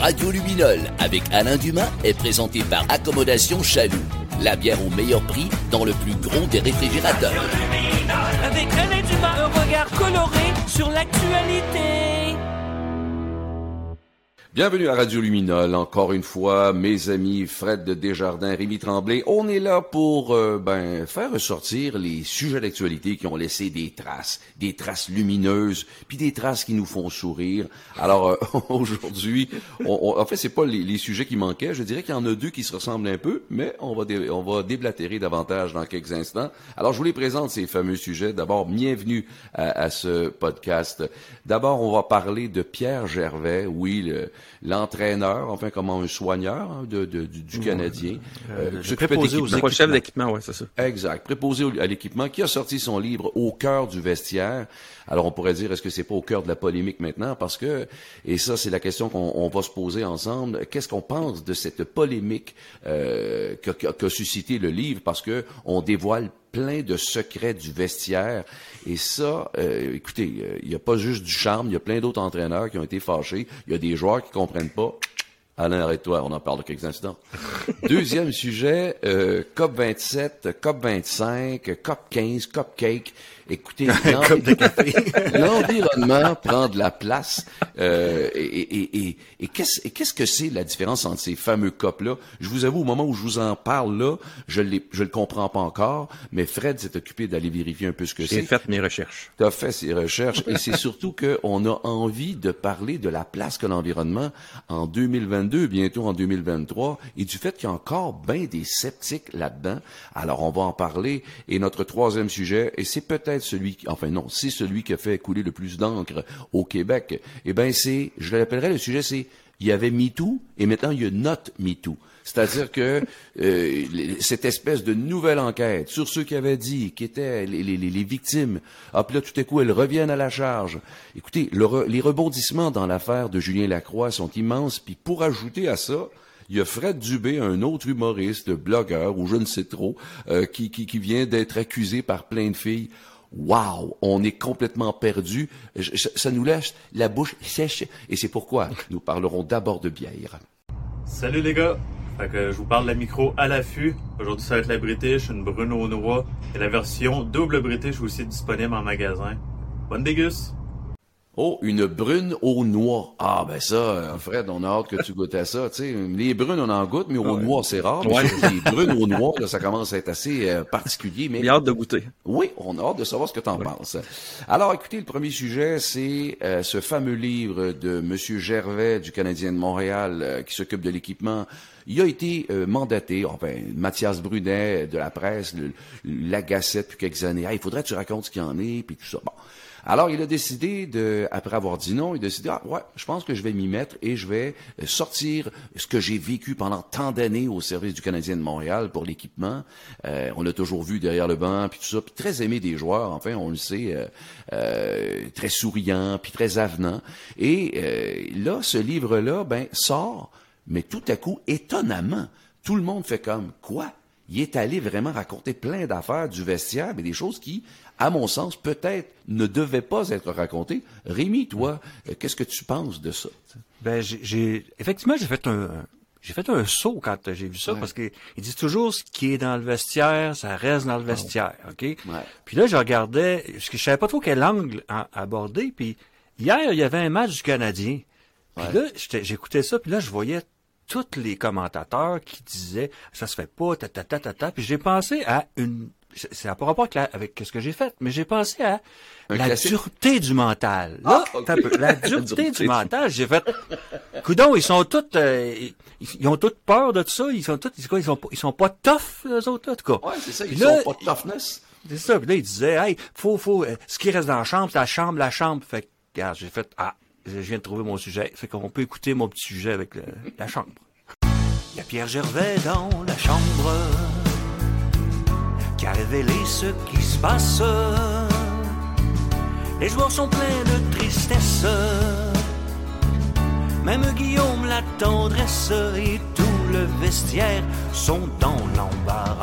Radio Luminol avec Alain Dumas est présenté par Accommodation Chaloux. La bière au meilleur prix dans le plus gros des réfrigérateurs. Avec Alain Dumas, un regard coloré sur l'actualité. Bienvenue à Radio Luminol, encore une fois, mes amis Fred de Desjardins, Rémi Tremblay. On est là pour euh, ben, faire ressortir les sujets d'actualité qui ont laissé des traces, des traces lumineuses, puis des traces qui nous font sourire. Alors euh, aujourd'hui, en fait, c'est pas les, sujets qui manquaient. Je dirais qu'il y en a deux qui se ressemblent un peu, mais on va on va déblatérer davantage dans quelques instants. Alors je vous les présente ces fameux sujets. D'abord, bienvenue à, à ce podcast. D'abord, on va parler de Pierre Gervais, oui. Le, l'entraîneur, enfin comment un soigneur hein, de, du, Canadien. Euh, euh préposé aux chef d'équipement, ouais, c'est ça. Exact, préposé à l'équipement, qui a sorti son livre Au cœur du vestiaire. Alors on pourrait dire, est-ce que c'est pas au cœur de la polémique maintenant? Parce que, et ça c'est la question qu'on va se poser ensemble, qu'est-ce qu'on pense de cette polémique euh, qu'a suscité le livre? Parce que on dévoile plein de secrets du vestiaire. Et ça, euh, écoutez, euh, il n'y a pas juste du charme, il y a plein d'autres entraîneurs qui ont été fâchés. Il y a des joueurs qui comprennent pas. Alain, arrête-toi, on en parle de quelques instants. Deuxième sujet, euh, COP 27, COP 25, COP 15, COP Cake. Écoutez, l'environnement prend de la place. Euh, et, et, et, et qu'est-ce que c'est la différence entre ces fameux COP-là? Je vous avoue, au moment où je vous en parle là, je ne je le comprends pas encore, mais Fred s'est occupé d'aller vérifier un peu ce que c'est. J'ai fait mes recherches. Tu as fait ses recherches. et c'est surtout qu'on a envie de parler de la place que l'environnement en 2022, bientôt en 2023, et du fait qu'il y a encore bien des sceptiques là-dedans. Alors, on va en parler. Et notre troisième sujet, et c'est peut-être celui, enfin non, c'est celui qui a fait couler le plus d'encre au Québec. Eh ben c'est, je l'appellerais le sujet, c'est il y avait MeToo et maintenant il y a Not MeToo. C'est-à-dire que euh, cette espèce de nouvelle enquête sur ceux qui avaient dit, qui étaient les, victimes, hop là tout à coup elles reviennent à la charge. Écoutez, les rebondissements dans l'affaire de Julien Lacroix sont immenses. Puis pour ajouter à ça, il y a Fred Dubé, un autre humoriste, blogueur ou je ne sais trop, euh, qui, qui, qui vient d'être accusé par plein de filles. Wow, on est complètement perdu. Ça nous laisse la bouche sèche et c'est pourquoi nous parlerons d'abord de bière. Salut les gars. Je vous parle de la micro à l'affût. Aujourd'hui, ça va être la British, une brune au noix et la version double British aussi disponible en magasin. Bonne déguste! Oh, une brune aux noix. Ah, ben ça, euh, Fred, on a hâte que tu goûtes à ça. Tu sais, les brunes, on en goûte, mais aux noix, c'est rare. Les brunes aux noix, là, ça commence à être assez euh, particulier. Mais... J'ai hâte de goûter. Oui, on a hâte de savoir ce que tu en penses. Alors, écoutez, le premier sujet, c'est euh, ce fameux livre de Monsieur Gervais du Canadien de Montréal qui s'occupe de l'équipement. Il a été mandaté, enfin, Mathias Brunet de la presse, la Gazette depuis quelques années. Ah, il faudrait que tu racontes ce qu'il y en est, puis tout ça. Bon. Alors, il a décidé de, après avoir dit non, il a décidé, ah, ouais, je pense que je vais m'y mettre et je vais euh, sortir ce que j'ai vécu pendant tant d'années au service du Canadien de Montréal pour l'équipement. Euh, on l'a toujours vu derrière le banc, puis tout ça, puis très aimé des joueurs, enfin, on le sait, euh, très souriant, puis très avenant. Et là, ce livre-là, ben, sort, mais tout à coup, étonnamment, tout le monde fait comme, quoi? Il est allé vraiment raconter plein d'affaires du vestiaire, mais des choses qui, à mon sens, peut-être ne devaient pas être racontées. Rémi, toi, euh, qu'est-ce que tu penses de ça? Ben, j'ai, effectivement, j'ai fait un, j'ai fait un saut quand j'ai vu ça parce qu'ils disent toujours ce qui est dans le vestiaire, ça reste dans le ah vestiaire, ok? Puis là, je regardais, parce que je savais pas trop quel angle aborder. Puis hier, il y avait un match du Canadien. Puis là, j'écoutais ça, puis là, je voyais tous les commentateurs qui disaient ça se fait pas, ta ta ta ta ta. Puis j'ai pensé à une, c'est à pas rapport avec, ce que j'ai fait, mais j'ai pensé à la dureté du mental. Là, ah, la dureté du mental, j'ai fait. Coudon, ils sont tous, euh, ils, ont tous peur de tout ça. Ils sont tous, ils sont, ils sont pas tough les autres en tout cas. Ouais, c'est ça. Ils sont pas toughness. C'est ça. Puis là, ils disaient, hey, faut, faut, euh, ce qui reste dans la chambre, c'est la chambre, la chambre. Fait regarde, j'ai fait, ah, je viens de trouver mon sujet. Fait qu'on peut écouter mon petit sujet avec la chambre. Il y a Pierre Gervais dans la chambre qui a révélé ce qui se passe. Les joueurs sont pleins de tristesse. Même Guillaume, la tendresse et tout le vestiaire sont dans l'embarras.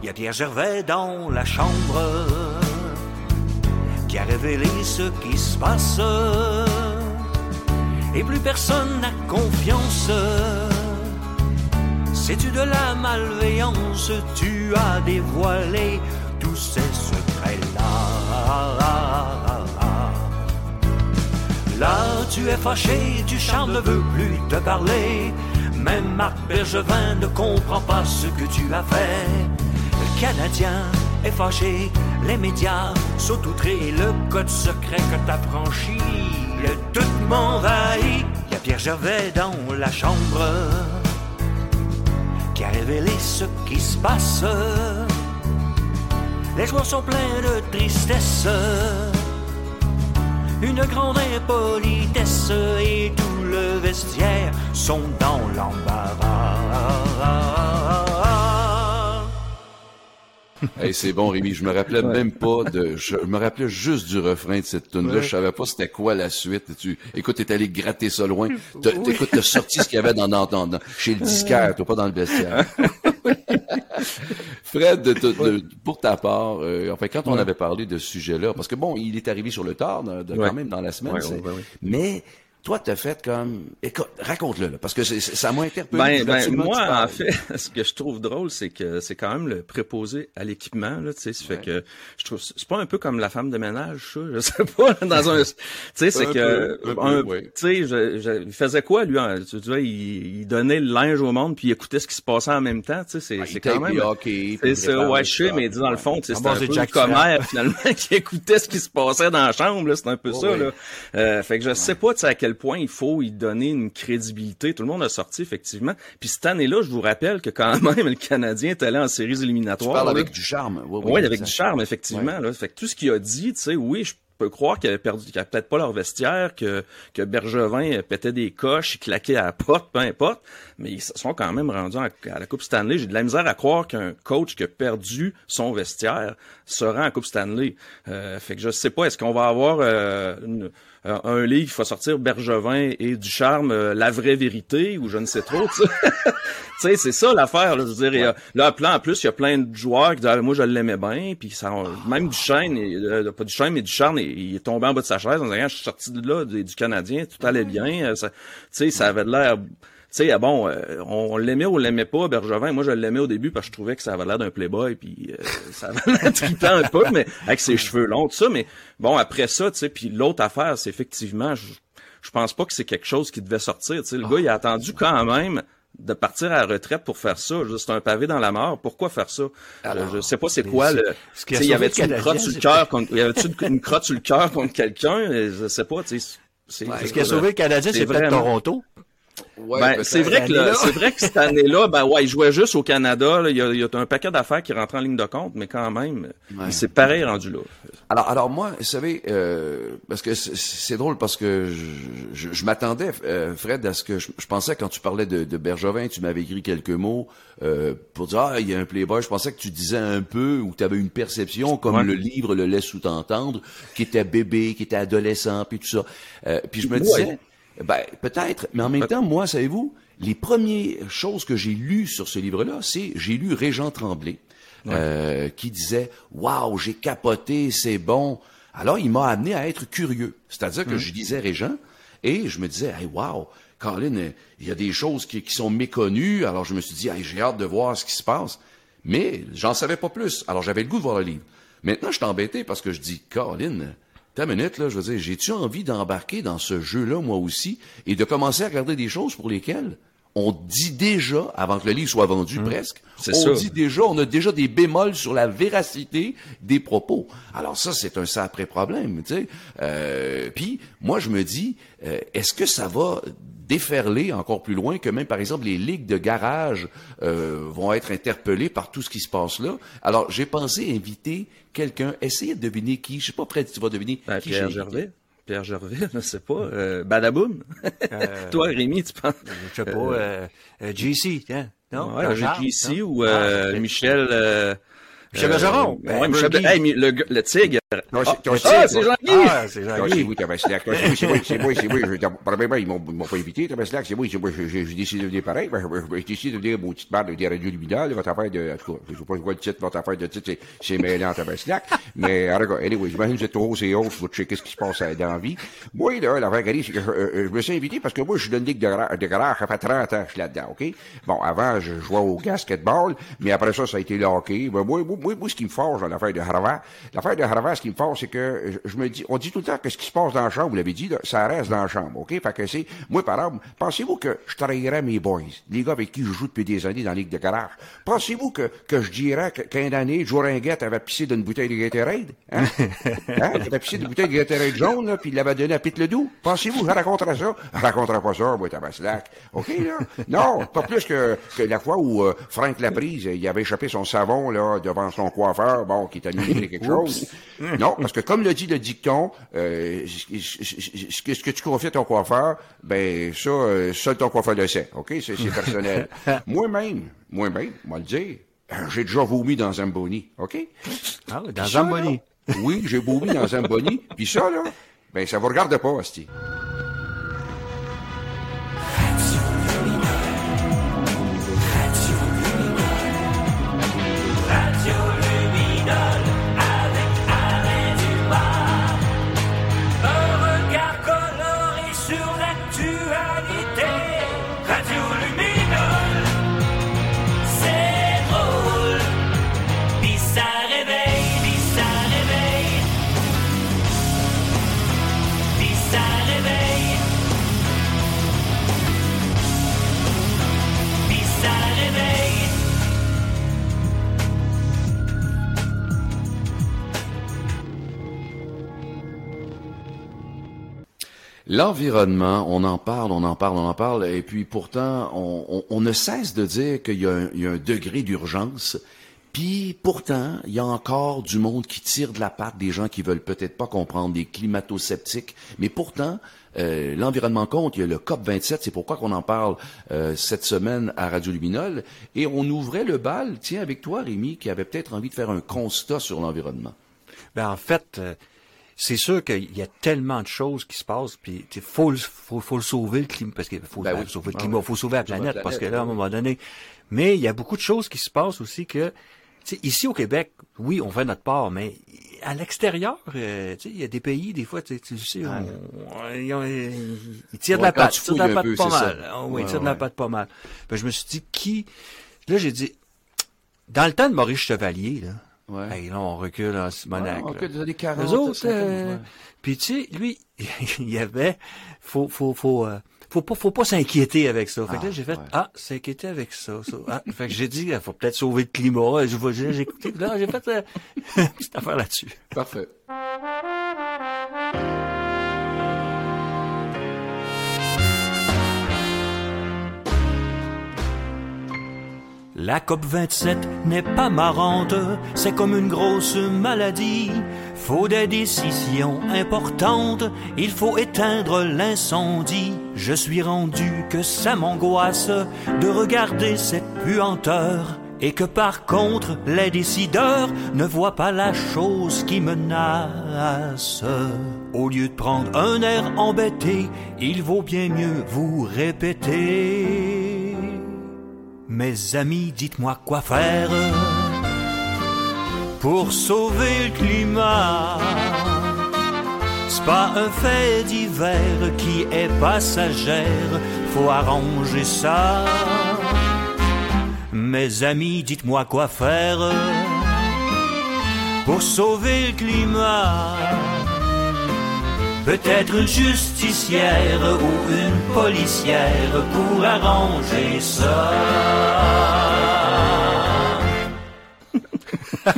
Il y a Pierre Gervais dans la chambre qui a révélé ce qui se passe. Et plus personne n'a confiance. Sais-tu de la malveillance, tu as dévoilé tous ces secrets-là. Là, tu es fâché, tu ne veut plus te parler. Même Marc Bergevin ne comprend pas ce que tu as fait. Le Canadien est fâché, les médias sont outrés, le code secret que t'as franchi, le tout m'envahit. Y a Pierre Gervais dans la chambre qui a révélé ce qui se passe. Les joueurs sont pleins de tristesse, une grande impolitesse et tout le vestiaire sont dans l'embarras. Hey, c'est bon, Rémi. Je me rappelais même pas de. Je me rappelais juste du refrain de cette tune là Ouais. Je savais pas c'était quoi la suite. Tu, écoute, t'es allé gratter ça loin. T'as, Écoute, t'as sorti ce qu'il y avait dans, dans, dans- chez le disquaire, toi, pas dans le vestiaire. Fred, de- de- de- pour ta part, euh, enfin, quand on avait parlé de ce sujet-là, parce que bon, il est arrivé sur le tard, de- quand même dans la semaine. Mais toi, t'as fait comme. Écoute, raconte-le, là, parce que c'est- c'est- ça m'a interpellé. Ben, ben, moi, en fait, ce que je trouve drôle, c'est que c'est quand même le préposé à l'équipement, là, tu sais, fait que je trouve, c'est pas un peu comme la femme de ménage, ça, je sais pas, dans un, tu sais, c'est Un que, peu, un peu, un- ouais. tu sais, je- je- il faisait quoi, lui, hein? tu vois, il, il donnait le linge au monde, puis il écoutait ce qui se passait en même temps, tu sais, c'est, Ah, c'est quand même, c'est ça, ouais, je sais, mais dis dans le fond, tu sais, En c'est un peu Jack finalement, qui écoutait ce qui se passait dans la chambre, là, c'est un peu ça, là. Euh, fait que je sais pas, tu sais, à quel point il faut y donner une crédibilité. Tout le monde a sorti, effectivement. Puis cette année-là, je vous rappelle que quand même, le Canadien est allé en séries Tu éliminatoires. parles là. avec du charme. Oui, Oui, avec du charme, effectivement. Là. Fait que tout ce qu'il a dit, tu sais, oui, je peux croire qu'il avait perdu, qu'il avait peut-être pas leur vestiaire, que, que Bergevin pétait des coches, il claquait à la porte, peu importe. Mais ils se sont quand même rendus à, à la Coupe Stanley. J'ai de la misère à croire qu'un coach qui a perdu son vestiaire se rend à Coupe Stanley. Euh, fait que je sais pas, est-ce qu'on va avoir euh, une- euh, un livre qui va sortir Bergevin et du charme, euh, la vraie vérité, ou je ne sais trop, tu sais. C'est ça l'affaire. Là, je veux dire, il là, en plus, il y a plein de joueurs qui disent ah, moi je l'aimais bien, puis ça, même Duchesne, il- euh, pas Duchesne, mais Ducharme, il, il est tombé en bas de sa chaise en disant Ah, je suis sorti de là du, du Canadien, tout allait bien. euh, Tu sais, ça avait l'air. Tu sais, ah bon, euh, on, on l'aimait ou on l'aimait pas, Bergevin. Moi, je l'aimais au début parce que je trouvais que ça avait l'air d'un playboy, puis euh, ça avait l'air trippant un peu, mais avec ses cheveux longs, tout ça. Mais bon, après ça, tu sais, puis l'autre affaire, c'est effectivement, je, je pense pas que c'est quelque chose qui devait sortir. Tu sais, le gars, il a attendu quand même de partir à la retraite pour faire ça. C'est un pavé dans la mort. Pourquoi faire ça? Euh, je sais pas c'est quoi le. a sais, y avait-tu une crotte sur le cœur contre, y avait-tu une, crotte sur le cœur contre quelqu'un? Je sais pas, tu sais. C'est, Ce qui a sauvé le Canadien, c'est peut-être Toronto. Ouais, Ben, c'est vrai que le- c'est vrai que cette année-là, ben ouais, il jouait juste au Canada. là. Il y a, il y a un paquet d'affaires qui rentrent en ligne de compte, mais quand même, Ouais. c'est pareil rendu là. Alors, alors moi, vous savez, euh, parce que c'est- drôle parce que je, je, je m'attendais, euh, Fred, à ce que je, je pensais quand tu parlais de, de Bergevin, tu m'avais écrit quelques mots euh, pour dire ah il y a un playboy. Je pensais que tu disais un peu ou tu avais une perception comme Ouais. le livre le laisse sous-entendre, qui était bébé, qui était adolescent, puis tout ça. Euh, puis je me disais, ben peut-être, mais en même temps, moi, savez-vous, les premières choses que j'ai lues sur ce livre-là, c'est j'ai lu Régent Tremblay euh, qui disait Waouh, j'ai capoté, c'est bon. Alors, il m'a amené à être curieux. C'est-à-dire que je lisais Régent et je me disais Hey, wow, Colin, il y a des choses qui, qui sont méconnues. Alors, je me suis dit Hey, j'ai hâte de voir ce qui se passe. Mais j'en savais pas plus. Alors, j'avais le goût de voir le livre. Maintenant, je suis embêté parce que je dis Colin, Une minute, là, je veux dire, j'ai-tu envie d'embarquer dans ce jeu-là, moi aussi, et de commencer à regarder des choses pour lesquelles? On dit déjà, avant que le livre soit vendu presque, C'est on ça. dit déjà, on a déjà des bémols sur la véracité des propos. Alors ça, c'est un sacré problème, tu sais. Euh, Puis, moi, je me dis, euh, est-ce que ça va déferler encore plus loin que même, par exemple, les ligues de garage euh, vont être interpellées par tout ce qui se passe là? Alors, j'ai pensé inviter quelqu'un, essayer de deviner qui. Je sais pas, Fred, tu vas deviner Ben, qui Pierre. Gervais. Pierre Gervais, je sais pas. Euh, Badaboum. Euh, Toi, Rémi, tu penses? Je sais pas, euh, euh, JC, tiens. Non? Ouais, non? ou Ah, euh. Michel, euh, Michel Bergeron. Ouais, Ben, Michel- Bergie. hey, mais le, le tigre. Non, Ah, c'est- ah, c'est Jean-Guy! Ah, c'est Jean-Guy. c'est Tabaslac. Non, c'est moi, c'est moi, c'est moi, c'est moi. Je- Probablement, ils m'ont, pas invité, Tabaslac. C'est moi, c'est moi. J'ai, décidé de venir pareil. Ben, J'ai décidé de venir mon petite barre des radios luminales. Votre affaire de, en tout cas, je sais pas quoi le titre, votre affaire de titre, c'est, c'est mêlant, Tabaslac. Mais, alors, regarde, anyway, j'imagine que trop hauts et hauts, vous checkez ce qui se passe euh, dans la vie. Moi, là, qui arrive, c'est que je, euh, je me suis invité parce que moi, je suis dans une ligue de, gra- de garage, ça fait 30 ans que je suis là-dedans, OK? Bon, avant, je jouais au basketball, mais après ça, ça a été le hockey. Moi, moi, moi, moi, ce qui me forge dans l'affaire de Harvard, l'affaire de Harvard, ce qui me forge, c'est que je, je me dis, on dit tout le temps que ce qui se passe dans la chambre, vous l'avez dit, là, ça reste dans la chambre, OK? Fait que c'est, moi, par exemple, pensez-vous que je trahirais mes boys, les gars avec qui je joue depuis des années dans la ligue de garage? Pensez-vous que, que je dirais que- qu'un année, Joe Ringuette avait pissé d'une bouteille de Gatorade? Hein? hein? Il avait pissé d'une bouteille de Gatorade jaune, là, puis il l'avait donné à Pete Ledoux? Pensez-vous, je raconterais ça? Je raconterais pas ça, moi, Tabaslac. OK, là? Non, pas plus que, que la fois où euh, Frank Laprise, il avait échappé son savon, là, devant son coiffeur, bon, qui t'a mis quelque chose. Non, parce que comme le dit le dicton, euh, ce que tu confies à ton coiffeur, ben, ça, euh, seul ton coiffeur le sait. OK? C'est personnel. Moi-même, moi-même, moi le dire, j'ai déjà vomi dans Zamboni. OK? Ah, oui, dans Zamboni. Oui, j'ai vomi dans Zamboni. Puis ça, là, ben, ça vous regarde pas, hostie. L'environnement, on en parle, on en parle, on en parle, et puis pourtant, on, ne cesse de dire qu'il y, a un- degré d'urgence. Puis pourtant, il y a encore du monde qui tire de la patte, des gens qui veulent peut-être pas comprendre, des climato-sceptiques. Mais pourtant, euh, l'environnement compte. Il y a le COP 27, c'est pourquoi qu'on en parle euh, cette semaine à Radio Luminol. Et on ouvrait le bal, tiens, avec toi, Rémi, qui avait peut-être envie de faire un constat sur l'environnement. Ben, en fait, euh, c'est sûr qu'il y a tellement de choses qui se passent, puis il faut, le- faut, faut le sauver, le climat, parce qu'il faut Ben ben, oui. sauver le Ah climat, oui. faut sauver la Sauver la planète, parce que là, à un oui. moment donné, mais il y a beaucoup de choses qui se passent aussi que, ici au Québec, oui, on fait notre part, mais à l'extérieur, euh, tu sais, il y a des pays, des fois, tu sais, tu sais, on- ils, ils tirent de la patte, ils tirent de la un patte pas mal. Ah oui, ils tirent de la patte pas mal. Ben, je me suis dit, qui, là, j'ai dit, dans le temps de Maurice Chevalier, là, Ouais. Hey, là, on recule en Simonac. Ouais, on des années 40, Eux autres, 50, euh, puis tu sais, lui, il y avait, faut, faut, faut, euh, faut pas, faut pas s'inquiéter avec ça. Fait que là, Ah, j'ai fait, ouais. ah, s'inquiéter avec ça, ça. Ah, fait que j'ai dit, il faut peut-être sauver le climat. J'ai écouté, là, j'ai fait euh, une petite affaire là-dessus. Parfait. La COP27 n'est pas marrante, c'est comme une grosse maladie. Faut des décisions importantes, il faut éteindre l'incendie. Je suis rendu que ça m'angoisse de regarder cette puanteur. Et que par contre, les décideurs ne voient pas la chose qui menace. Au lieu de prendre un air embêté, il vaut bien mieux vous répéter. Mes amis, dites-moi quoi faire pour sauver le climat. C'est pas un fait divers qui est passagère, faut arranger ça. Mes amis, dites-moi quoi faire pour sauver le climat. Peut-être une justicière ou une policière pour arranger ça.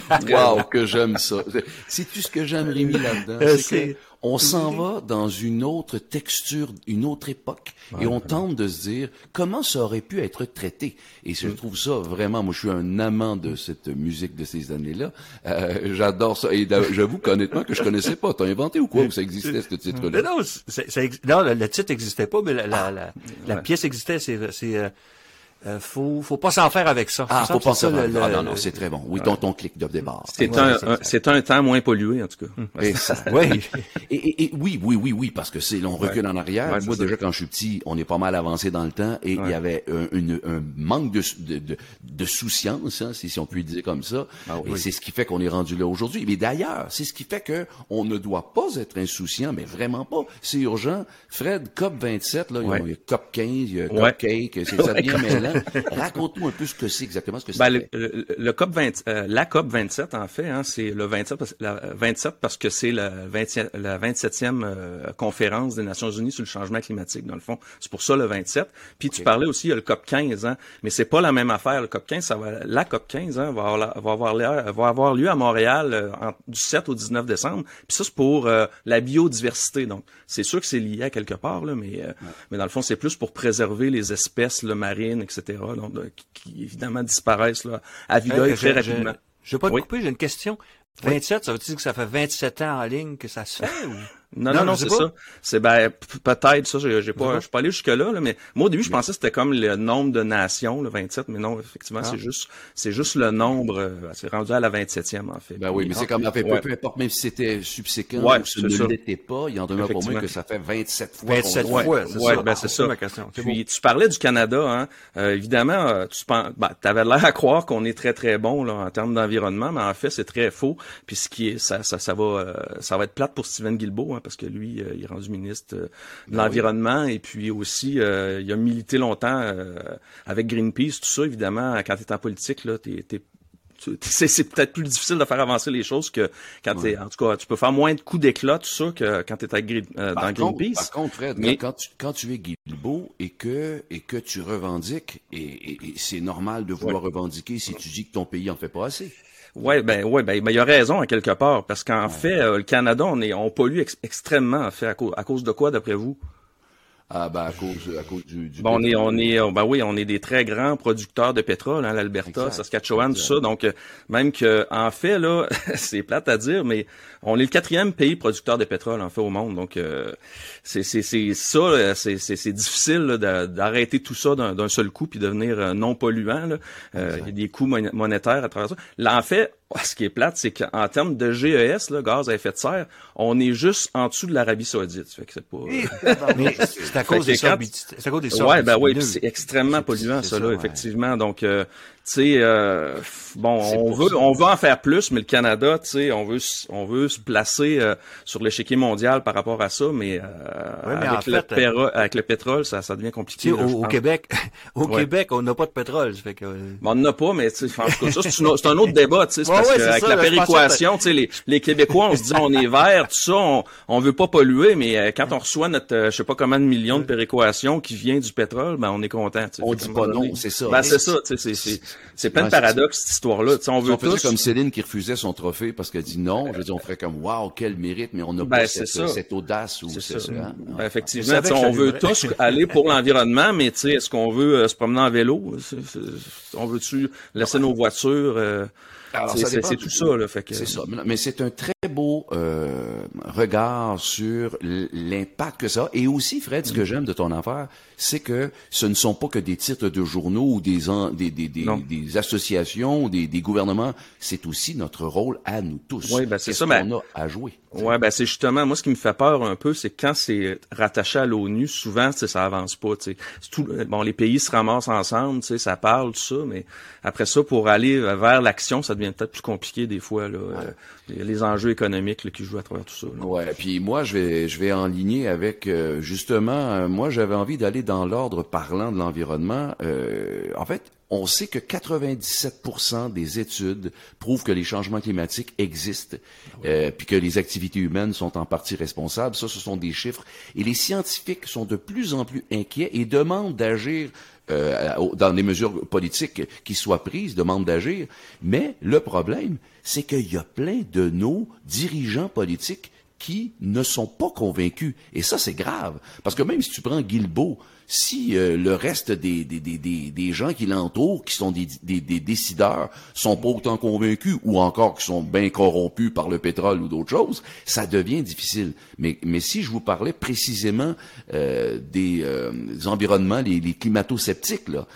Wow, que j'aime ça. C'est-tu ce que j'aime, Rémi, là-dedans? Euh, C'est c'est- on s'en va dans une autre texture, une autre époque, et on tente de se dire comment ça aurait pu être traité. Et je trouve ça vraiment, moi je suis un amant de cette musique de ces années-là. Euh, J'adore ça. Et j'avoue qu'honnêtement que je connaissais pas. T'as inventé ou quoi que ça existait, ce titre-là? non, c'est- c'est- ex- non, le, titre existait pas, mais la, la, la, la pièce existait. C'est, c'est, euh, faut, faut pas s'en faire avec ça. Ah, faut pas ça. le- ah, non, non, c'est très bon. Oui, ton, ton clic de départ. C'est Ouais, un, c'est un- temps moins pollué, en tout cas. Et, ça- Oui. et, et- et oui, oui, oui, oui, parce que c'est, là, on recule en arrière. Ouais, Moi, ça. déjà, quand je suis petit, on est pas mal avancé dans le temps et il y avait un, une- un manque de, de, de, de souciance, hein, si, si on peut le dire comme ça. Ah et c'est ce qui fait qu'on est rendu là aujourd'hui. Mais d'ailleurs, c'est ce qui fait que on ne doit pas être insouciant, mais vraiment pas. C'est urgent. Fred, COP 27, là, il y a- Ouais. il y a COP 15, il y a Ouais. Cupcake, c'est ça devient Raconte-nous un peu ce que c'est exactement, ce que Ben, c'est. le, le- le COP 20, euh, la COP 27 en fait, hein, c'est le 27 parce, la, 27 parce que c'est la, 20e la 27e euh, conférence des Nations Unies sur le changement climatique dans le fond. C'est pour ça le 27. Puis tu parlais aussi il y a le COP 15 hein, mais c'est pas la même affaire. Le COP 15 ça va la COP 15 hein, va avoir, va avoir lieu va avoir lieu à Montréal euh, en- du 7 au 19 décembre. Puis ça c'est pour euh, la biodiversité. Donc c'est sûr que c'est lié à quelque part là, mais euh, mais dans le fond c'est plus pour préserver les espèces le marines etc. Donc, euh, qui, qui, évidemment disparaissent là à vue Hey, je- très rapidement. Je veux pas te Oui. couper, j'ai une question. 27, ça veut dire que ça fait 27 ans en ligne que ça se fait ou? Non, Non, non, c'est ça. C'est ben peut-être ça. J'ai pas, je suis pas allé jusque là, mais moi au début je pensais que c'était comme le nombre de nations, le 27, mais non, effectivement c'est juste, c'est juste le nombre. euh, c'est rendu à la 27e en fait. Ben oui, mais c'est comme, en fait, peu, Ouais. peu importe, même si c'était subséquent Ouais, ou ce c'est ne l'était pas, il en demeure pour moi que ça fait 27 fois. 27 qu'on- fois, c'est Ouais, ça. ben c'est C'est ça. ma question. Puis tu parlais du Canada, hein. Euh, évidemment, euh, tu penses, ben, t'avais l'air à croire qu'on est très très bon là en termes d'environnement, mais en fait c'est très faux. Puis ce qui est, ça, ça, ça va, euh, ça va être plate pour Steven Guilbeault, hein, parce que lui, euh, il est rendu ministre euh, de l'environnement et puis aussi euh, il a milité longtemps avec Greenpeace, tout ça. Évidemment, quand t'es en politique là, t'es, t'es tu- c'est, peut-être plus difficile de faire avancer les choses que quand t'es, en tout cas, tu peux faire moins de coups d'éclat, tout ça, que quand t'es euh, Par dans contre, Greenpeace. par contre, Fred, Mais- quand, tu, quand tu es Guilbeault et que, et que tu revendiques, et, et- et c'est normal de vouloir revendiquer si tu dis que ton pays en fait pas assez. Ouais, ben, ouais, ben, ben, il y a raison à quelque part, parce qu'en fait, euh, le Canada, on est, on pollue ex- extrêmement, en fait, à, cause- à cause de quoi, d'après vous? Ah, ben, à cause, à cause du, du Bon, on est, on est, ben oui, on est des très grands producteurs de pétrole, hein, l'Alberta, Exact. Saskatchewan, tout ça. Donc, euh, même que, en fait, là, c'est plate à dire, mais on est le quatrième pays producteur de pétrole, en fait, au monde. Donc, euh, c'est, c'est, c'est ça, là, c'est, c'est, c'est difficile d'arrêter tout ça d'un, seul coup puis devenir euh, non polluant. Là. Euh, il y a des coûts mon- monétaires à travers ça. Là, en fait, ce qui est plate, c'est qu'en termes de GES, là, gaz à effet de serre, on est juste en dessous de l'Arabie Saoudite. Fait que c'est pas. Mais c'est à cause des sorbites- c'est à cause des Ouais, ben oui, c'est extrêmement polluant ça, là, ouais. effectivement. Donc, euh, tu sais, euh, bon, on veut, ça. on veut en faire plus, mais le Canada, tu sais, on veut, on veut se placer euh, sur l'échiquier mondial par rapport à ça, mais, euh, Ouais, mais avec, le fait, péro- avec le pétrole, ça, ça devient compliqué. Là, au, au. Québec, au Ouais. Québec, on n'a pas de pétrole. Fait que, euh, Bon, on n'en a pas, mais tu sais, en tout cas, ça, c'est un autre débat, tu sais, Ouais, parce ouais, que avec ça, la péréquation, tu sais, les, les Québécois, on se dit, on est vert, tout ça, on, on veut pas polluer, mais euh, quand on reçoit notre, euh, je sais pas combien de millions de péréquation qui vient du pétrole, ben, on est content, tu sais. On dit pas non, c'est ça. Ben, c'est ça, tu sais, c'est, c'est, c'est plein de paradoxes, cette histoire-là, tu sais, on veut tous... comme Céline qui refusait son trophée parce qu'elle dit non, je veux dire, on ferait comme wow, quel mérite, mais on n'a Ben, pas cette, audace ou C'est ça. hein? Ben, effectivement, on veut tous aller pour l'environnement, mais tu sais, est-ce qu'on veut euh, se promener en vélo? On veut-tu laisser nos voitures? C'est tout ça, là, fait que... C'est ça. Mais Mais c'est un très beau euh, regard sur l'impact que ça a. Et aussi, Fred, Mm. ce que j'aime de ton affaire, c'est que ce ne sont pas que des titres de journaux ou des en- des, des, des, des associations des, des gouvernements. C'est aussi notre rôle à nous tous. Oui, ben, c'est ça, ben- qu'on a à jouer? Ouais, ben c'est justement moi ce qui me fait peur un peu, c'est quand c'est rattaché à l'ONU, souvent ça avance pas. Tout, bon, les pays se ramassent ensemble, tu sais, ça parle tout ça, mais après ça, pour aller vers l'action, ça devient peut-être plus compliqué des fois. Là, Euh, les enjeux économiques là, qui jouent à travers tout ça. là. Ouais, puis moi je vais je vais en ligner avec euh, justement euh, moi j'avais envie d'aller dans l'ordre parlant de l'environnement. Euh, en fait, on sait que 97% des études prouvent que les changements climatiques existent, euh, puis que les activités humaines sont en partie responsables. Ça, ce sont des chiffres. Et les scientifiques sont de plus en plus inquiets et demandent d'agir euh, dans des mesures politiques qui soient prises, demandent d'agir. Mais le problème, c'est qu'il y a plein de nos dirigeants politiques qui ne sont pas convaincus. Et ça, c'est grave. Parce que même si tu prends Guilbeault, si euh, le reste des, des, des, des, gens qui l'entourent, qui sont des, des, des, décideurs, sont pas autant convaincus ou encore qui sont bien corrompus par le pétrole ou d'autres choses, ça devient difficile. Mais, mais si je vous parlais précisément euh, des, euh, environnements, les, les climato-sceptiques, là,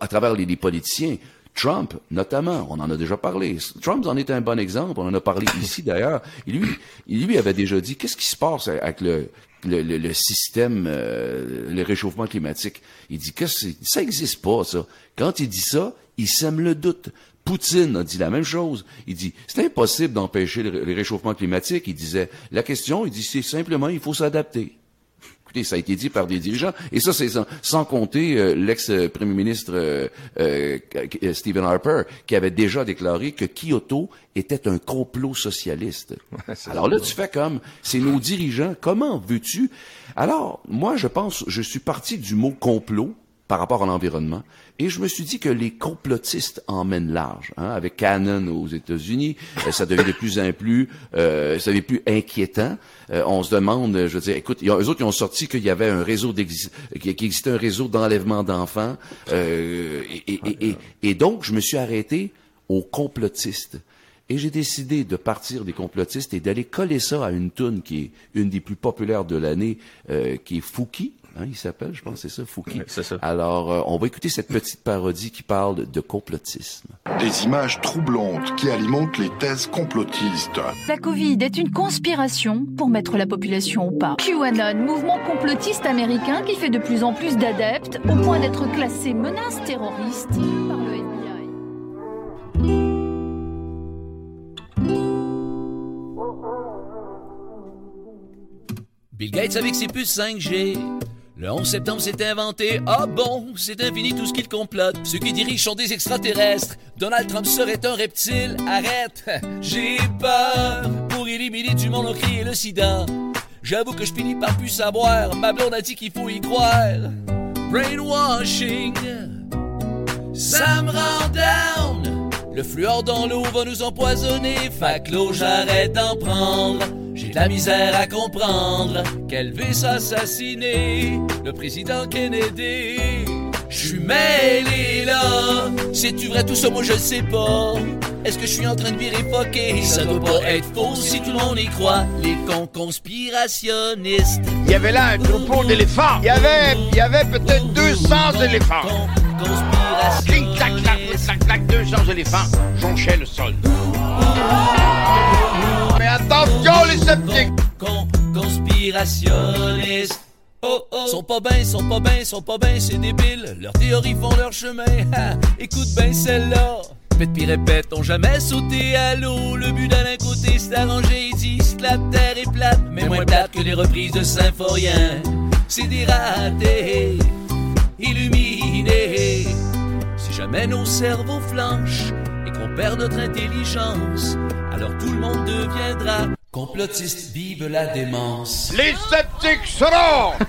à travers les, les politiciens, Trump, notamment, on en a déjà parlé. Trump en est un bon exemple. On en a parlé ici d'ailleurs. Il lui, il lui avait déjà dit qu'est-ce qui se passe avec le le, le, système, euh, le réchauffement climatique? Il dit que ça existe pas ça. Quand il dit ça, il sème le doute. Poutine a dit la même chose. Il dit c'est impossible d'empêcher le, le réchauffement climatique. Il disait la question, il dit c'est simplement il faut s'adapter ça a été dit par des dirigeants. Et ça, c'est sans, compter euh, l'ex-premier ministre euh, euh, Stephen Harper, qui avait déjà déclaré que Kyoto était un complot socialiste. Alors là, tu fais comme, c'est nos dirigeants, comment veux-tu? Alors, moi, je pense, je suis parti du mot complot, par rapport à l'environnement. Et je me suis dit que les complotistes emmènent large. Hein, avec Canon aux États-Unis, euh, ça devient de plus en plus, euh, ça devient plus inquiétant. Euh, on se demande, je veux dire, écoute, y a, eux autres qui ont sorti qu'il y avait un réseau qui existait un réseau d'enlèvement d'enfants. Euh, et donc, je me suis arrêté aux complotistes. Et j'ai décidé de partir des complotistes et d'aller coller ça à une tune qui est une des plus populaires de l'année, euh, qui est Fouki. Hein, il s'appelle, je pense, c'est ça, Fouki. ça. Alors, euh, on va écouter cette petite parodie qui parle de complotisme. Des images troublantes qui alimentent les thèses complotistes. La Covid est une conspiration pour mettre la population au pas. QAnon, mouvement complotiste américain qui fait de plus en plus d'adeptes au point d'être classé menace terroriste par le FBI. Bill Gates avec ses puces 5G. Le 11 septembre s'est inventé. Ah bon, c'est infini tout ce qu'il complote. Ceux qui dirigent sont des extraterrestres. Donald Trump serait un reptile. Arrête, j'ai peur. Pour éliminer du monde, on et le sida. J'avoue que je finis par plus savoir. Ma blonde a dit qu'il faut y croire. Brainwashing, ça me rend down. Le fluor dans l'eau va nous empoisonner. Fac l'eau, j'arrête d'en prendre. J'ai de la misère à comprendre qu'Elvis a assassiné le président Kennedy. Je suis mêlé là. C'est-tu vrai tout ça? Moi je sais pas. Est-ce que je suis en train de virer foqué? Ça doit pas être faux si tout le monde y croit. Les cons conspirationnistes. Il y avait là un troupeau d'éléphants. Il y avait, il y avait peut-être 200 éléphants. clac, clac, clac, clac, 200 éléphants jonchaient le sol. Con, conspirationnistes. Oh oh, sont pas bien, sont pas bien, sont pas bien, c'est débile. Leurs théories font leur chemin. Ha, écoute bien celle-là. Faites puis répète, ont jamais sauté à l'eau. Le but d'un côté, c'est d'arranger, ils la terre est plate. Mais moins plate que les reprises de Symphorien. C'est des ratés, illuminés. Si jamais nos cerveaux flanchent qu'on perd notre intelligence, alors tout le monde deviendra complotiste, vive la démence. Les sceptiques seront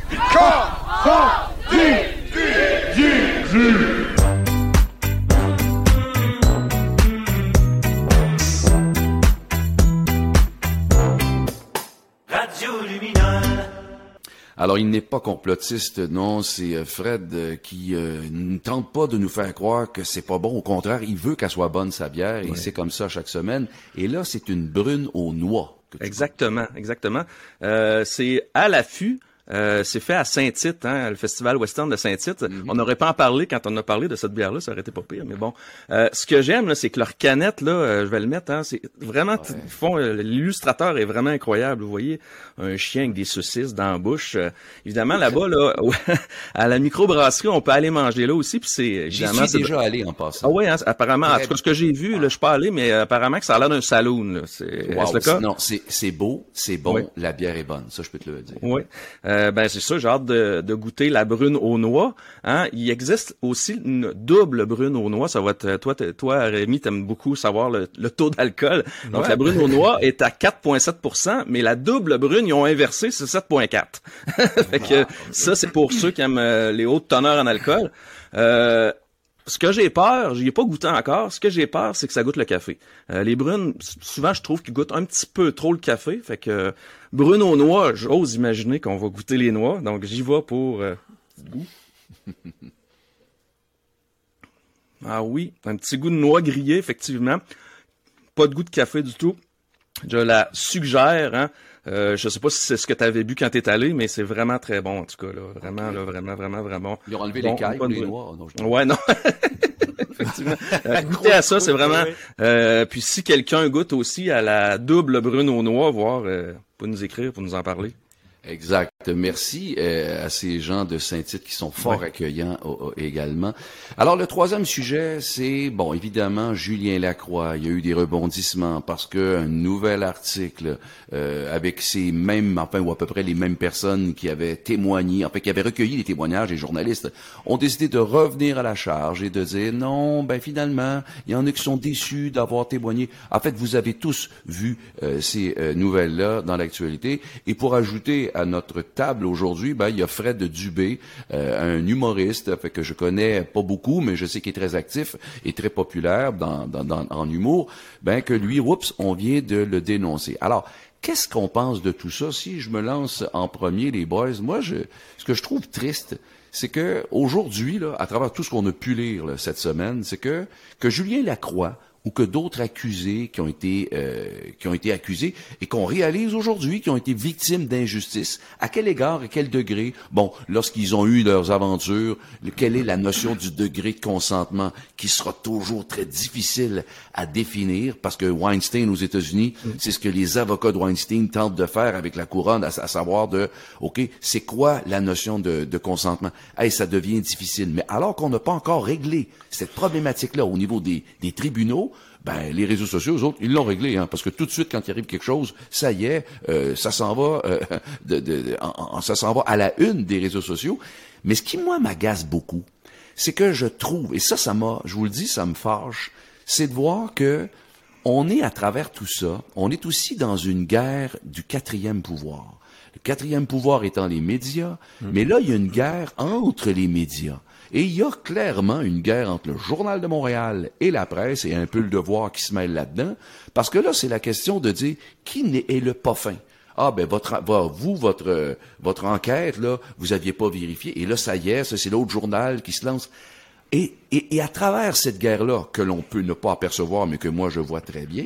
Alors, il n'est pas complotiste, non, c'est euh, Fred euh, qui euh, ne tente pas de nous faire croire que c'est pas bon. Au contraire, il veut qu'elle soit bonne, sa bière, et c'est comme ça chaque semaine. Et là, c'est une brune aux noix. que tu Exactement, exactement. Euh, c'est à l'affût. Euh, c'est fait à Saint-Tite, hein, le festival western de Saint-Tite. Mm-hmm. On n'aurait pas en parlé quand on a parlé de cette bière-là, ça aurait été pas pire. Mais bon, Euh, ce que j'aime, là, c'est que leur canette, là, euh, je vais le mettre, hein, c'est vraiment, t- ils font, euh, l'illustrateur est vraiment incroyable. Vous voyez un chien avec des saucisses dans la bouche. Euh, évidemment, là-bas, là, à la microbrasserie, on peut aller manger là aussi. Puis c'est J'y évidemment, suis c'est- déjà allé en passant. Ah ouais, hein, apparemment, en tout cas, ce que j'ai vu, là, je suis pas allé, mais apparemment que ça a l'air d'un saloon. là. C'est Wow, le cas? Non, c'est c'est beau, c'est bon, Oui. la bière est bonne, ça je peux te le dire. Oui. Euh, ben c'est ça, j'ai hâte de, de goûter la brune aux noix. Hein. Il existe aussi une double brune aux noix. Ça va être toi, toi Rémi, t'aimes beaucoup savoir le, le taux d'alcool. Donc Ouais. la brune aux noix est à 4,7% mais la double brune, ils ont inversé, c'est 7,4. fait que ça, c'est pour ceux qui aiment euh, les hautes teneurs en alcool. Euh, ce que j'ai peur, j'y ai pas goûté encore, ce que j'ai peur, c'est que ça goûte le café. Euh, les brunes, souvent, je trouve qu'ils goûtent un petit peu trop le café. Fait que euh, brune aux noix, j'ose imaginer qu'on va goûter les noix. Donc, j'y vais pour euh, goût. Ah oui, un petit goût de noix grillée, effectivement. Pas de goût de café du tout. Je la suggère, hein. Euh, je sais pas si c'est ce que tu avais bu quand t'es allé, mais c'est vraiment très bon, en tout cas, là. Vraiment, là, vraiment, vraiment, vraiment. Ils ont enlevé les cailles les noix. ouais, non. Effectivement. Euh, goûter à ça, c'est vraiment... Euh, puis si quelqu'un goûte aussi à la double brune aux noix, voir, euh, pour nous écrire, pour nous en parler. Exact. Merci euh, à ces gens de Saint-Tite qui sont fort accueillants également. Alors, le troisième sujet, c'est, bon, évidemment, Julien Lacroix. Il y a eu des rebondissements parce que un nouvel article euh, avec ces mêmes, enfin, ou à peu près les mêmes personnes qui avaient témoigné, enfin, qui avaient recueilli les témoignages des journalistes, ont décidé de revenir à la charge et de dire, non, ben finalement, il y en a qui sont déçus d'avoir témoigné. En fait, vous avez tous vu euh, ces nouvelles-là dans l'actualité. Et pour ajouter à notre aujourd'hui, ben, il y a Fred Dubé, euh, un humoriste fait que je connais pas beaucoup, mais je sais qu'il est très actif et très populaire dans, dans, dans, en humour, ben, que lui, oups, on vient de le dénoncer. Alors, qu'est-ce qu'on pense de tout ça? Si je me lance en premier, les boys, moi, je, ce que je trouve triste, c'est que aujourd'hui, là, à travers tout ce qu'on a pu lire là, cette semaine, c'est que, que Julien Lacroix, ou que d'autres accusés qui ont été euh, qui ont été accusés et qu'on réalise aujourd'hui qui ont été victimes d'injustice. À quel égard, à quel degré? Bon, lorsqu'ils ont eu leurs aventures, quelle est la notion du degré de consentement qui sera toujours très difficile à définir? Parce que Weinstein aux États-Unis, mm. c'est ce que les avocats de Weinstein tentent de faire avec la couronne, à, savoir de, ok, c'est quoi la notion de, de consentement? Hey, ça devient difficile. Mais alors qu'on n'a pas encore réglé cette problématique-là au niveau des, des tribunaux, ben les réseaux sociaux, eux autres, ils l'ont réglé, hein, parce que tout de suite, quand il arrive quelque chose, ça y est, euh, ça s'en va, euh, de, de, ça s'en va à la une des réseaux sociaux. Mais ce qui moi m'agace beaucoup, c'est que je trouve, et ça, ça m'a, je vous le dis, ça me fâche, c'est de voir que on est à travers tout ça, on est aussi dans une guerre du quatrième pouvoir. Le quatrième pouvoir étant les médias, mmh. mais là, il y a une guerre entre les médias. Et il y a clairement une guerre entre le Journal de Montréal et la presse, et un peu le devoir qui se mêle là-dedans, parce que là, c'est la question de dire qui est le pas fin. Ah ben votre vous votre votre enquête là, vous aviez pas vérifié et là ça y est, c'est l'autre journal qui se lance. Et, et, et à travers cette guerre-là, que l'on peut ne pas apercevoir, mais que moi je vois très bien,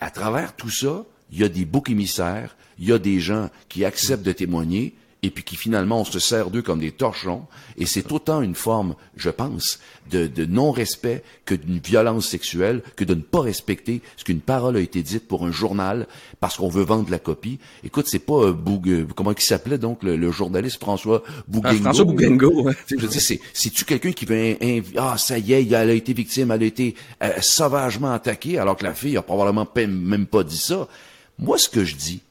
à travers tout ça, il y a des boucs émissaires, il y a des gens qui acceptent de témoigner, et puis qui finalement on se sert d'eux comme des torchons, et c'est autant une forme, je pense, de, de non-respect que d'une violence sexuelle, que de ne pas respecter ce qu'une parole a été dite pour un journal parce qu'on veut vendre la copie. Écoute, c'est pas euh, Boug, euh, comment il s'appelait donc le, journaliste François Bouguengo. Ah, François Bouguengo. Je dire, c'est, c'est-tu quelqu'un qui veut ah ça y est, elle a été victime, elle a été euh, sauvagement attaquée alors que la fille a probablement même pas dit ça? Moi, ce que je dis,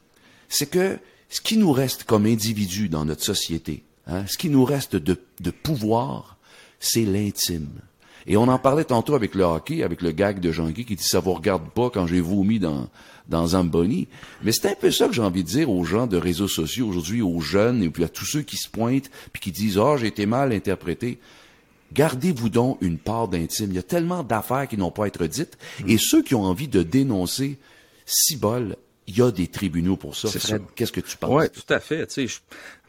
c'est que ce qui nous reste comme individu dans notre société, hein, ce qui nous reste de, de pouvoir, c'est l'intime. Et on en parlait tantôt avec le hockey, avec le gag de Jean-Guy qui dit ça vous regarde pas quand j'ai vomi dans dans Zamboni. Mais c'est un peu ça que j'ai envie de dire aux gens de réseaux sociaux aujourd'hui, aux jeunes et puis à tous ceux qui se pointent puis qui disent ah oh, j'ai été mal interprété. Gardez-vous donc une part d'intime. Il y a tellement d'affaires qui n'ont pas à être dites. Et ceux qui ont envie de dénoncer, si bol, il y a des tribunaux pour ça. Fred, qu'est-ce que tu penses? Oui, tout à fait. Tu sais,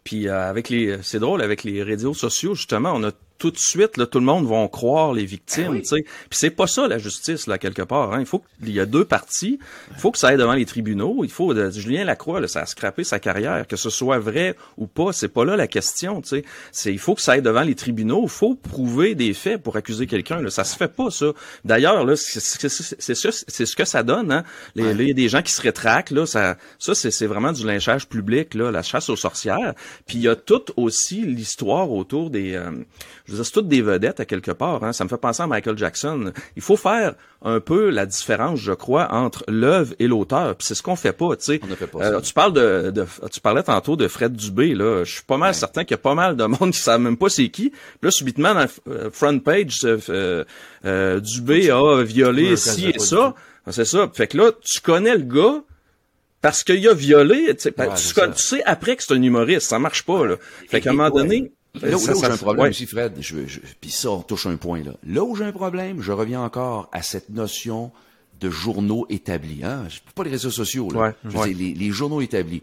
puis euh, avec les, c'est drôle avec les réseaux sociaux justement, on a tout de suite, là, tout le monde va croire les victimes, ben tu sais. Puis c'est pas ça la justice là quelque part. Hein. Il faut qu'il y a deux parties. Il faut que ça aille devant les tribunaux. Il faut de, Julien Lacroix, là, ça a scrappé sa carrière, que ce soit vrai ou pas, c'est pas là la question. Tu sais, c'est il faut que ça aille devant les tribunaux. Il faut prouver des faits pour accuser quelqu'un. Là, ça se fait pas ça. D'ailleurs là, c'est c'est ce que ça donne. Hein. Les, Il y a des gens qui se rétractent là. Ça, ça c'est vraiment du lynchage public là, la chasse aux sorcières. Puis il y a tout aussi l'histoire autour des euh, je veux dire, c'est toutes des vedettes à quelque part. Hein. Ça me fait penser à Michael Jackson. Il faut faire un peu la différence, je crois, entre l'œuvre et l'auteur. Puis c'est ce qu'on fait pas, tu sais. Euh, tu parles de, de, tu parlais tantôt de Fred Dubé, là. Je suis pas mal certain qu'il y a pas mal de monde qui savent même pas c'est qui. Puis là, subitement, dans le euh, front page, euh, euh, Dubé a violé ci et ça. C'est ça. Fait que là, tu connais le gars parce qu'il a violé. Tu sais, tu, sais après que c'est un humoriste. Ça marche pas, là. Fait qu'à un moment donné Là, où- là j'ai un problème ouais. aussi, Fred, je, je- puis ça, on touche un point là. Là où j'ai un problème, je reviens encore à cette notion de journaux établis. Hein? Je- Pas les réseaux sociaux, là. Ouais, je ouais. dire, les, les journaux établis.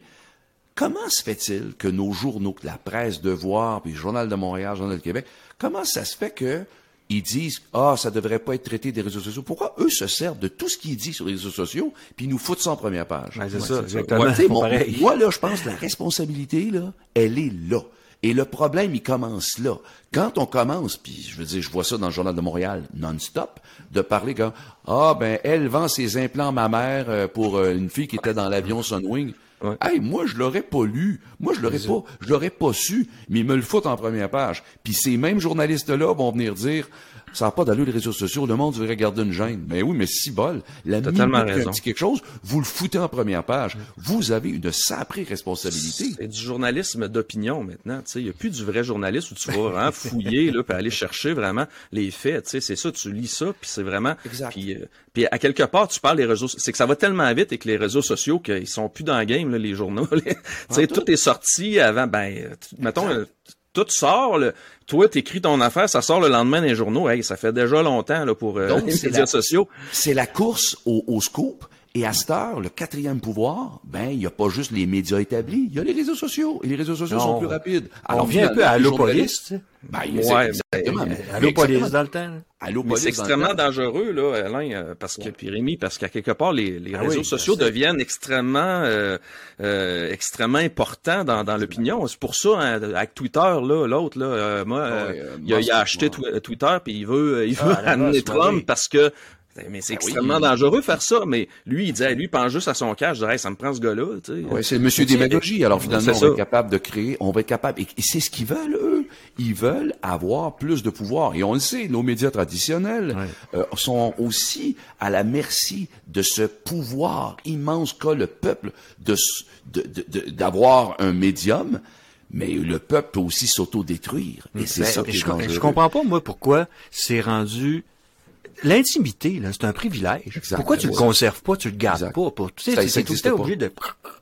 Comment se fait-il que nos journaux, que la presse Devoir, puis le Journal de Montréal, Journal de Québec, comment ça se fait que ils disent ah ça devrait pas être traité des réseaux sociaux Pourquoi eux se servent de tout ce qui est dit sur les réseaux sociaux puis ils nous foutent ça en première page? Ouais, c'est ça, exactement. moi, là, je pense que la responsabilité, là, elle est là. Et le problème, il commence là. Quand on commence, puis je veux dire, je vois ça dans le Journal de Montréal non-stop, de parler comme Ah, ben, elle vend ses implants mammaires euh, pour euh, une fille qui était dans l'avion Sunwing. Ouais. Hey, moi, je l'aurais pas lu. Moi, je l'aurais pas, je l'aurais pas su, mais ils me le foutent en première page. Puis ces mêmes journalistes-là vont venir dire ça n'a pas d'allure les réseaux sociaux, le monde devrait garder une gêne. Mais oui, mais si bol, la Totalement minute dit quelque chose, vous le foutez en première page. Vous avez une sacrée responsabilité. C'est du journalisme d'opinion maintenant. Tu sais, il y a plus du vrai journaliste où tu vas vraiment fouiller là, puis aller chercher vraiment les faits. Tu sais, c'est ça, tu lis ça, puis c'est vraiment. Exact. Puis, euh, puis à quelque part, tu parles des réseaux. C'est que ça va tellement vite et que les réseaux sociaux qu'ils sont plus dans le game là, les journaux. sais, tout est sorti avant. Ben, mettons. euh, Tout sort, le, toi, t'écris ton affaire, ça sort le lendemain les journaux. Hey, ça fait déjà longtemps là, pour euh, Donc, les médias la- sociaux. C'est la course au, au scoop. Et à cette heure, le quatrième pouvoir, ben, il n'y a pas juste les médias établis, il y a les réseaux sociaux. Et les réseaux sociaux Non. sont plus rapides. On revient un peu à sais. Ben, Ouais, exactement. Allopolis dans le temps. c'est extrêmement dangereux, là, Alain, euh, parce que, puis Rémi, parce qu'à quelque part, les, les Ah réseaux oui, sociaux deviennent extrêmement, euh, euh, extrêmement importants dans, dans l'opinion. C'est pour ça, hein, avec Twitter, là, l'autre, là, euh, moi, euh, ouais, euh, il, a, il a Musk, acheté Twitter, puis il veut, il Ah, veut amener Trump parce que mais c'est Ben oui. extrêmement dangereux faire ça, mais lui, il dit, lui, il pense juste à son cash, je dirais, Hey, ça me prend ce gars-là, tu sais. Ouais, c'est le monsieur démagogie. Alors finalement, on va être capable de créer, on va être capable, et, et c'est ce qu'ils veulent, eux. Ils veulent avoir plus de pouvoir. Et on le sait, nos médias traditionnels euh, sont aussi à la merci de ce pouvoir immense qu'a le peuple de s- de- de- de- d'avoir un médium. Mais le peuple peut aussi s'autodétruire. Et c'est Ben, ça qui est je, com- je dangereux. comprends pas, moi, pourquoi c'est rendu... L'intimité, là, c'est un privilège. Exact. Pourquoi tu le conserves pas, tu le gardes Exact. pas? Pour, tu sais, c'est tout le temps obligé de...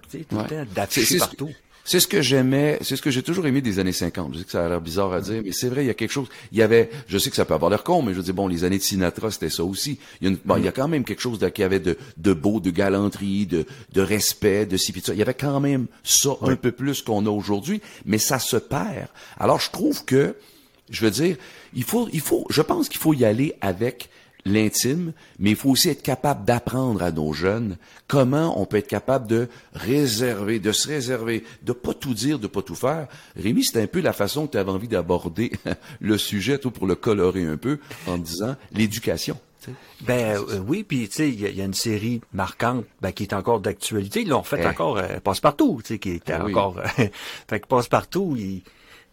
Tu sais, tout Ouais. le temps d'afficher partout. C'est ce que j'aimais, c'est ce que j'ai toujours aimé des années 50. Je sais que ça a l'air bizarre à dire, mais c'est vrai, il y a quelque chose. Il y avait, je sais que ça peut avoir l'air con, mais je veux dire, bon, les années de Sinatra, c'était ça aussi. Il y a, une- bon, il y a quand même quelque chose qui avait de, de beau, de galanterie, de, de respect, de ci, puis de ça. Il y avait quand même ça un peu plus qu'on a aujourd'hui, mais ça se perd. Alors, je trouve que, je veux dire, il faut, il faut, je pense qu'il faut y aller avec l'intime, mais il faut aussi être capable d'apprendre à nos jeunes comment on peut être capable de réserver, de se réserver, de pas tout dire, de pas tout faire. Rémi, c'est un peu la façon que tu avais envie d'aborder le sujet, tout pour le colorer un peu, en disant l'éducation. Ben euh, oui, puis tu sais, il y, a- il y a une série marquante ben, qui est encore d'actualité. Ils l'ont fait Eh. encore euh, Passe-Partout, tu sais, qui était Ah encore... euh, fait que Passe-Partout, il,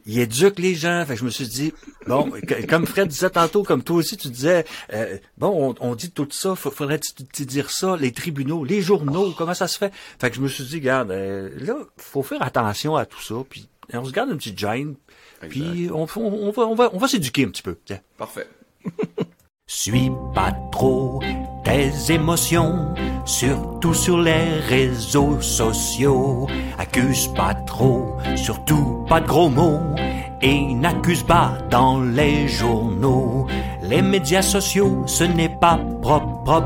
il éduque les gens. Fait que je me suis dit, bon, comme Fred disait tantôt, comme toi aussi, tu disais, euh, bon, on, on dit tout ça, fa- faudrait-tu dire ça, les tribunaux, les journaux, comment ça se fait? Fait que je me suis dit, regarde, euh, là, faut faire attention à tout ça, puis on se garde une petite gêne, puis on, on, on va, on va, on va s'éduquer un petit peu. tiens. Parfait. Suis pas trop tes émotions, surtout sur les réseaux sociaux. Accuse pas trop, surtout pas de gros mots. Et n'accuse pas dans les journaux. Les médias sociaux, ce n'est pas propre.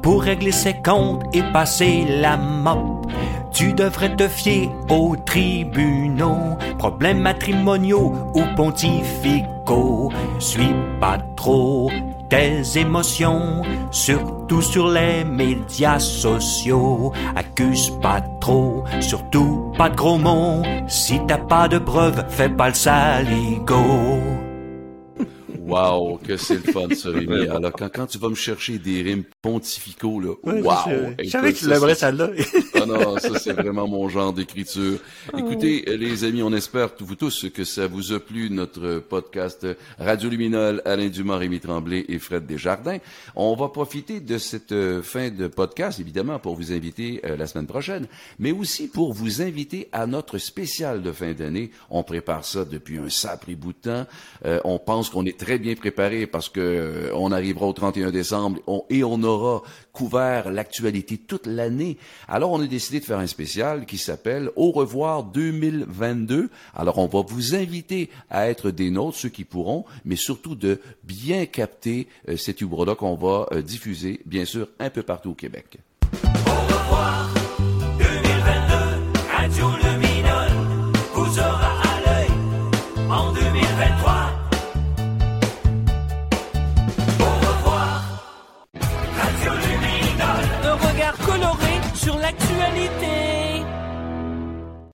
Pour régler ses comptes et passer la mop, tu devrais te fier aux tribunaux. Problèmes matrimoniaux ou pontificaux. Suis pas trop tes émotions, surtout sur les médias sociaux. Accuse pas trop, surtout pas de gros mots. Si t'as pas de preuves, fais pas le saligo. Wow, que c'est le fun, ça, Rémi. Alors, quand, quand tu vas me chercher des rimes pontificaux, là, wow! Je savais que tu l'aimerais celle-là. Ah non, ça c'est vraiment mon genre d'écriture. Écoutez, euh, les amis, on espère vous tous que ça vous a plu notre podcast Radio Luminol, Alain Dumas, Rémi Tremblay et Fred Desjardins. On va profiter de cette euh, fin de podcast, évidemment, pour vous inviter euh, la semaine prochaine, mais aussi pour vous inviter à notre spécial de fin d'année. On prépare ça depuis un sacré bout de temps. Euh, on pense qu'on est très bien préparé parce que euh, on arrivera au 31 décembre on- et on a aura couvert l'actualité toute l'année. Alors, on a décidé de faire un spécial qui s'appelle Au revoir 2022. Alors, on va vous inviter à être des nôtres, ceux qui pourront, mais surtout de bien capter euh, cet humour-là qu'on va euh, diffuser, bien sûr, un peu partout au Québec. Au revoir 2022, Radio Luminol vous aura à l'œil en